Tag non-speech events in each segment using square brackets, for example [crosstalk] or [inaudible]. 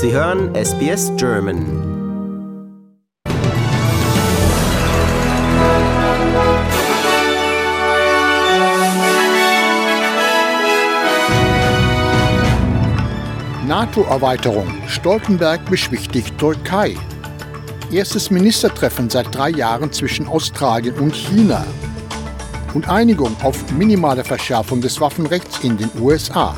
Sie hören SBS German. NATO-Erweiterung. Stoltenberg beschwichtigt Türkei. Erstes Ministertreffen seit drei Jahren zwischen Australien und China. Und Einigung auf minimale Verschärfung des Waffenrechts in den USA.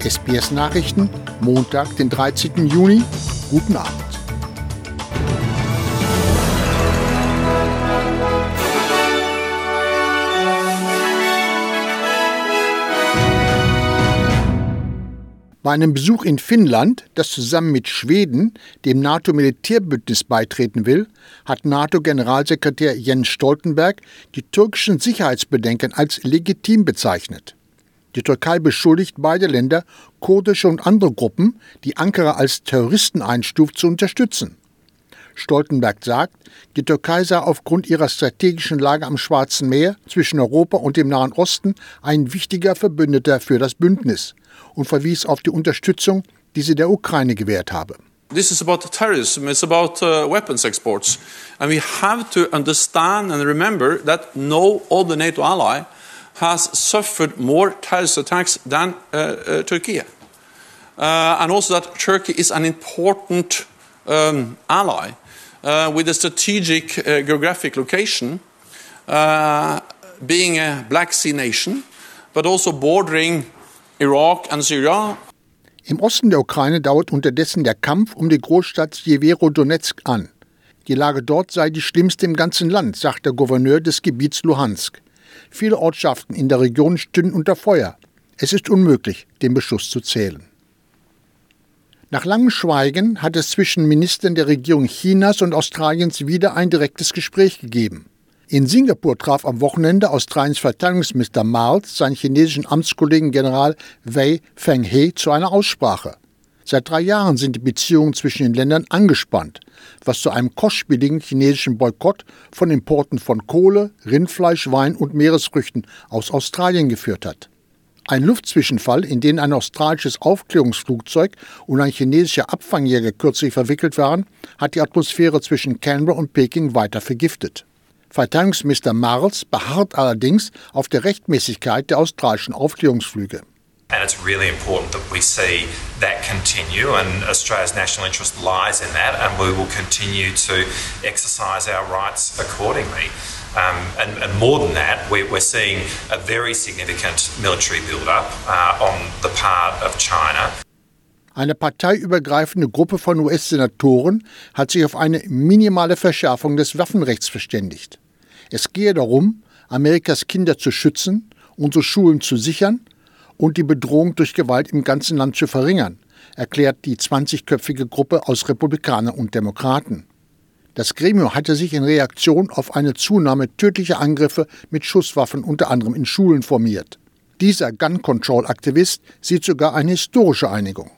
SBS Nachrichten, Montag, den 13. Juni. Guten Abend. Bei einem Besuch in Finnland, das zusammen mit Schweden dem NATO-Militärbündnis beitreten will, hat NATO-Generalsekretär Jens Stoltenberg die türkischen Sicherheitsbedenken als legitim bezeichnet. Die Türkei beschuldigt beide Länder, kurdische und andere Gruppen, die Ankara als Terroristen einstuft, zu unterstützen. Stoltenberg sagt, die Türkei sei aufgrund ihrer strategischen Lage am Schwarzen Meer zwischen Europa und dem Nahen Osten ein wichtiger Verbündeter für das Bündnis und verwies auf die Unterstützung, die sie der Ukraine gewährt habe. This is about terrorism, it's about uh, weapons exports. And we have to understand and remember that no other NATO ally has suffered more terrorist attacks than uh, uh, Turkey. Uh, and also that Turkey is an important um, ally with a strategic geographic location, being a Black Sea nation, but also bordering Iraq and Syria. Im Osten der Ukraine dauert unterdessen der Kampf um die Großstadt Jeverodonetsk an. Die Lage dort sei die schlimmste im ganzen Land, sagt der Gouverneur des Gebiets Luhansk. Viele Ortschaften in der Region stünden unter Feuer. Es ist unmöglich, den Beschuss zu zählen. Nach langem Schweigen hat es zwischen Ministern der Regierung Chinas und Australiens wieder ein direktes Gespräch gegeben. In Singapur traf am Wochenende Australiens Verteidigungsminister Miles seinen chinesischen Amtskollegen General Wei Fenghe zu einer Aussprache. Seit drei Jahren sind die Beziehungen zwischen den Ländern angespannt, was zu einem kostspieligen chinesischen Boykott von Importen von Kohle, Rindfleisch, Wein und Meeresfrüchten aus Australien geführt hat. Ein Luftzwischenfall, in den ein australisches Aufklärungsflugzeug und ein chinesischer Abfangjäger kürzlich verwickelt waren, hat die Atmosphäre zwischen Canberra und Peking weiter vergiftet. Verteidigungsminister Marles beharrt allerdings auf der Rechtmäßigkeit der australischen Aufklärungsflüge. And it's really important that we see that continue, and Australia's national interest lies in that, and we will continue to exercise our rights accordingly. Um, and, and, more than that, we, are seeing a very significant military build-up uh, on the part of China. Eine parteiübergreifende Gruppe von US-Senatoren hat sich auf eine minimale Verschärfung des Waffenrechts verständigt. Es gehe darum, Amerikas Kinder zu schützen, unsere Schulen zu sichern und die Bedrohung durch Gewalt im ganzen Land zu verringern, erklärt die 20-köpfige Gruppe aus Republikanern und Demokraten. Das Gremium hatte sich in Reaktion auf eine Zunahme tödlicher Angriffe mit Schusswaffen unter anderem in Schulen formiert. Dieser Gun Control Aktivist sieht sogar eine historische Einigung.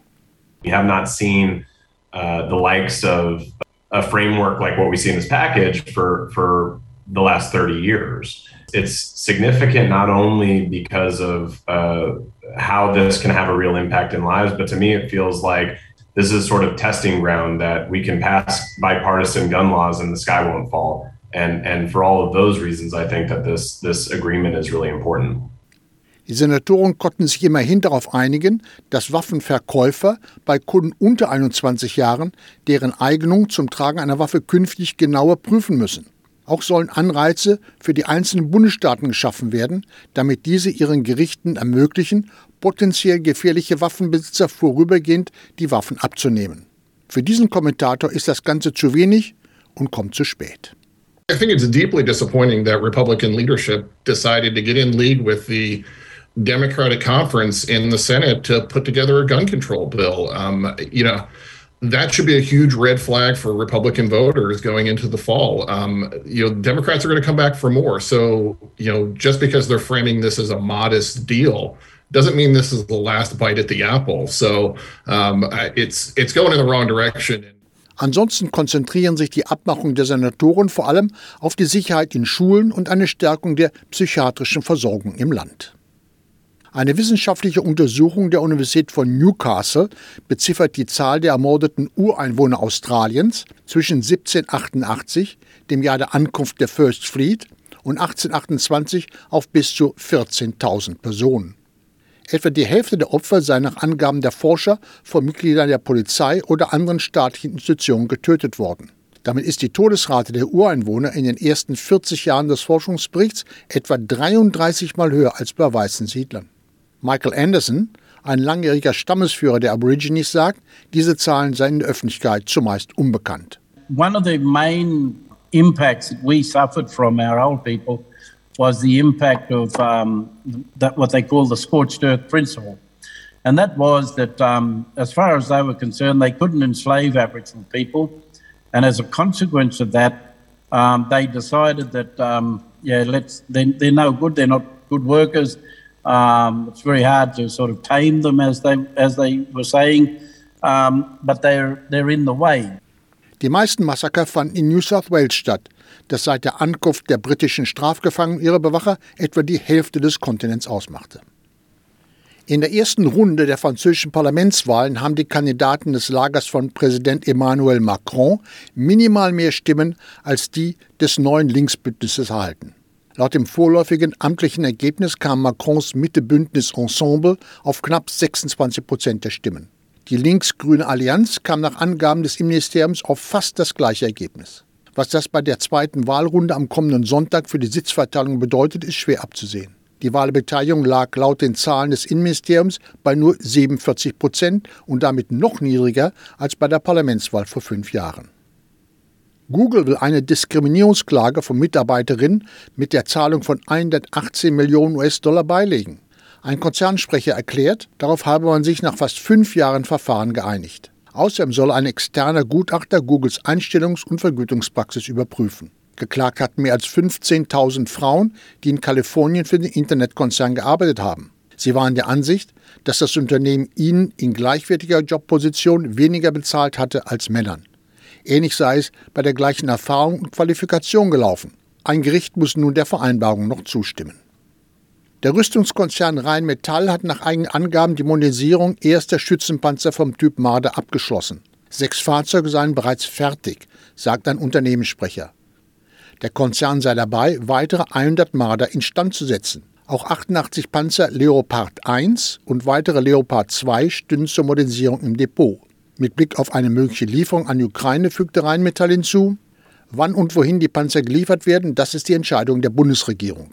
We have not seen uh, the likes of a framework like what we see in this package for, for the last 30 years. It's significant not only because of uh, how this can have a real impact in lives, but to me, it feels like this is sort of testing ground that we can pass bipartisan gun laws and the sky won't fall. And, and for all of those reasons, I think that this, this agreement is really important. Die Senatoren konnten sich immerhin darauf einigen, dass Waffenverkäufer bei Kunden unter 21 Jahren deren Eignung zum Tragen einer Waffe künftig genauer prüfen müssen. Auch sollen Anreize für die einzelnen Bundesstaaten geschaffen werden, damit diese ihren Gerichten ermöglichen, potenziell gefährliche Waffenbesitzer vorübergehend die Waffen abzunehmen. Für diesen Kommentator ist das Ganze zu wenig und kommt zu spät. I think it's deeply disappointing that Republican leadership decided to get in league with the Democratic conference in the Senate to put together a gun control bill. Um, you know, that should be a huge red flag for Republican voters going into the fall. Um, you know, Democrats are going to come back for more. So, you know, just because they're framing this as a modest deal doesn't mean this is the last bite at the apple. So, um, it's it's going in the wrong direction. Ansonsten konzentrieren sich die Abmachungen der Senatoren vor allem auf die Sicherheit in Schulen und eine Stärkung der psychiatrischen Versorgung im Land. Eine wissenschaftliche Untersuchung der Universität von Newcastle beziffert die Zahl der ermordeten Ureinwohner Australiens zwischen 1788, dem Jahr der Ankunft der First Fleet, und 1828 auf bis zu 14.000 Personen. Etwa die Hälfte der Opfer sei nach Angaben der Forscher von Mitgliedern der Polizei oder anderen staatlichen Institutionen getötet worden. Damit ist die Todesrate der Ureinwohner in den ersten 40 Jahren des Forschungsberichts etwa 33 Mal höher als bei weißen Siedlern. Michael Anderson, ein langjähriger Stammesführer der Aborigines, sagt, diese Zahlen seien in der Öffentlichkeit zumeist unbekannt. One of the main impacts that we suffered from our old people was the impact of um, that what they call the scorched earth principle. And that was that, um, as far as they were concerned, they couldn't enslave Aboriginal people. And as a consequence of that, um, they decided that, um, yeah, let's, they're, they're no good, they're not good workers, um, it's very hard to sort of tame them, as they as they were saying, um, but they're they're in the way. Die meisten Massaker fanden in New South Wales statt, das seit der Ankunft der britischen Strafgefangenen ihrer Bewacher etwa die Hälfte des Kontinents ausmachte. In der ersten Runde der französischen Parlamentswahlen haben die Kandidaten des Lagers von Präsident Emmanuel Macron minimal mehr Stimmen als die des neuen Linksbündnisses erhalten. Laut dem vorläufigen amtlichen Ergebnis kam Macrons Mitte-Bündnis Ensemble auf knapp 26 Prozent der Stimmen. Die links-grüne Allianz kam nach Angaben des Innenministeriums auf fast das gleiche Ergebnis. Was das bei der zweiten Wahlrunde am kommenden Sonntag für die Sitzverteilung bedeutet, ist schwer abzusehen. Die Wahlbeteiligung lag laut den Zahlen des Innenministeriums bei nur 47 Prozent und damit noch niedriger als bei der Parlamentswahl vor fünf Jahren. Google will eine Diskriminierungsklage von Mitarbeiterinnen mit der Zahlung von 118 Millionen US-Dollar beilegen. Ein Konzernsprecher erklärt, darauf habe man sich nach fast fünf Jahren Verfahren geeinigt. Außerdem soll ein externer Gutachter Googles Einstellungs- und Vergütungspraxis überprüfen. Geklagt hatten mehr als 15.000 Frauen, die in Kalifornien für den Internetkonzern gearbeitet haben. Sie waren der Ansicht, dass das Unternehmen ihnen in gleichwertiger Jobposition weniger bezahlt hatte als Männern. Ähnlich sei es bei der gleichen Erfahrung und Qualifikation gelaufen. Ein Gericht muss nun der Vereinbarung noch zustimmen. Der Rüstungskonzern Rheinmetall hat nach eigenen Angaben die Modernisierung erster Schützenpanzer vom Typ Marder abgeschlossen. Sechs Fahrzeuge seien bereits fertig, sagt ein Unternehmenssprecher. Der Konzern sei dabei, weitere 100 Marder instand zu setzen. Auch 88 Panzer Leopard 1 und weitere Leopard 2 stünden zur Modernisierung im Depot. Mit Blick auf eine mögliche Lieferung an die Ukraine fügte Rheinmetall hinzu, wann und wohin die Panzer geliefert werden, das ist die Entscheidung der Bundesregierung.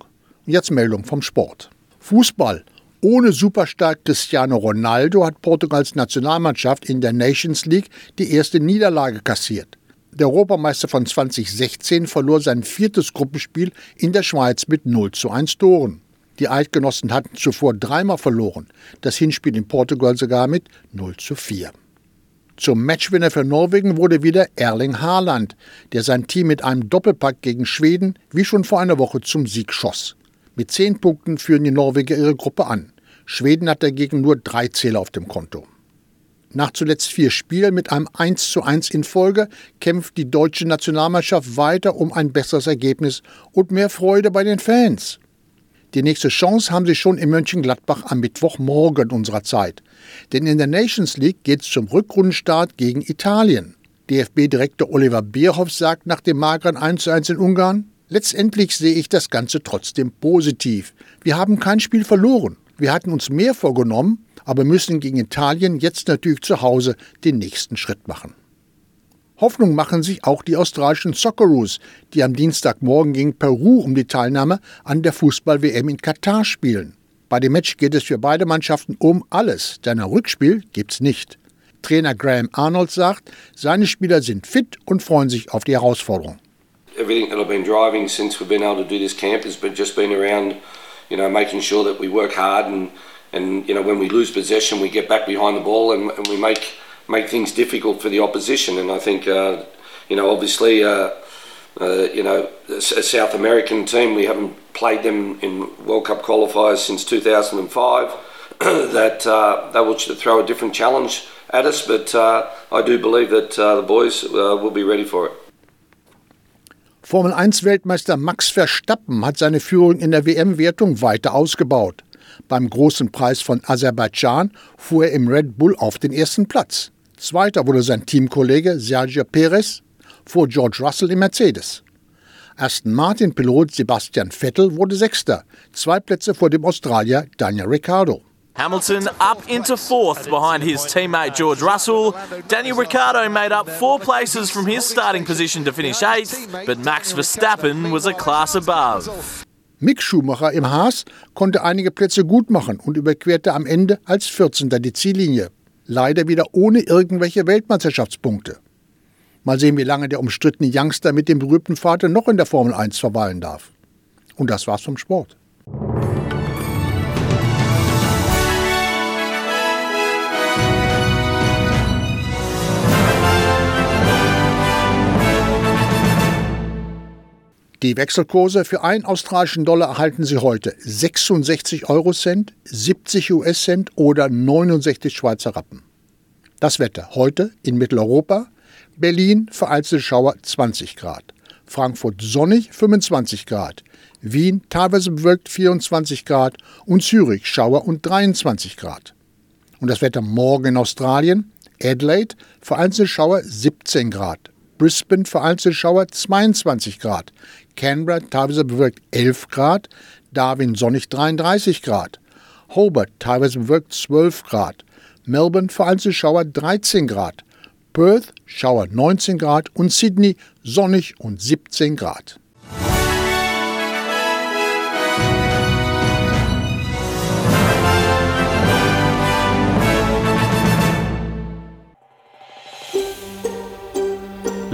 Und jetzt Meldung vom Sport. Fußball. Ohne Superstar Cristiano Ronaldo hat Portugals Nationalmannschaft in der Nations League die erste Niederlage kassiert. Der Europameister von 2016 verlor sein viertes Gruppenspiel in der Schweiz mit 0 zu 1 Toren. Die Eidgenossen hatten zuvor dreimal verloren, das Hinspiel in Portugal sogar mit 0 zu 4. Zum Matchwinner für Norwegen wurde wieder Erling Haaland, der sein Team mit einem Doppelpack gegen Schweden wie schon vor einer Woche zum Sieg schoss. Mit zehn Punkten führen die Norweger ihre Gruppe an. Schweden hat dagegen nur drei Zähler auf dem Konto. Nach zuletzt vier Spielen mit einem 1 zu 1 in Folge kämpft die deutsche Nationalmannschaft weiter um ein besseres Ergebnis und mehr Freude bei den Fans. Die nächste Chance haben sie schon in Mönchengladbach am Mittwochmorgen unserer Zeit. Denn in der Nations League geht es zum Rückrundenstart gegen Italien. DFB-Direktor Oliver Bierhoff sagt nach dem mageren 1:1 in Ungarn, letztendlich sehe ich das Ganze trotzdem positiv. Wir haben kein Spiel verloren. Wir hatten uns mehr vorgenommen, aber müssen gegen Italien jetzt natürlich zu Hause den nächsten Schritt machen. Hoffnung machen sich auch die australischen Socceroos, die am Dienstagmorgen gegen Peru um die Teilnahme an der Fußball-WM in Katar spielen. Bei dem Match geht es für beide Mannschaften um alles, denn ein Rückspiel gibt's nicht. Trainer Graham Arnold sagt, seine Spieler sind fit und freuen sich auf die Herausforderung. Everything that I've been driving since we've been able to do this camp has been just been around, you know, making sure that we work hard and and you know when we lose possession we get back behind the ball and, and we make make things difficult for the opposition. And I think, uh, you know, obviously, uh, uh, you know, a South American team, we haven't played them in World Cup qualifiers since 2005. [clears throat] that uh, they will throw a different challenge at us, but uh, I do believe that uh, the boys will be ready for it. Formel 1-Weltmeister Max Verstappen hat seine Führung in der WM-Wertung weiter ausgebaut. Beim großen Preis von Aserbaidschan fuhr er im Red Bull auf den ersten Platz. Zweiter wurde sein Teamkollege Sergio Perez vor George Russell im Mercedes. Aston Martin-Pilot Sebastian Vettel wurde Sechster, zwei Plätze vor dem Australier Daniel Ricciardo. Hamilton up into fourth behind his teammate George Russell. Daniel Ricciardo made up four places from his starting position to finish eighth, but Max Verstappen was a class above. Mick Schumacher im Haas konnte einige Plätze gut machen und überquerte am Ende als 14. die Ziellinie. Leider wieder ohne irgendwelche Weltmeisterschaftspunkte. Mal sehen, wie lange der umstrittene Youngster mit dem berühmten Vater noch in der Formel 1 verweilen darf. Und das war's vom Sport. Die Wechselkurse für einen australischen Dollar erhalten Sie heute. 66 Eurocent, 70 US-Cent oder 69 Schweizer Rappen. Das Wetter heute in Mitteleuropa, Berlin vereinzelte Schauer 20 Grad, Frankfurt sonnig 25 Grad, Wien teilweise bewölkt 24 Grad. Und Zürich Schauer und 23 Grad. Und das Wetter morgen in Australien, Adelaide vereinzelte Schauer 17 Grad, Brisbane vereinzelte Schauer 22 Grad, Canberra teilweise bewölkt 11 Grad, Darwin sonnig 33 Grad, Hobart teilweise bewölkt 12 Grad, Melbourne vereinzelte Schauer 13 Grad, Perth Schauer 19 Grad. Und Sydney sonnig und 17 Grad.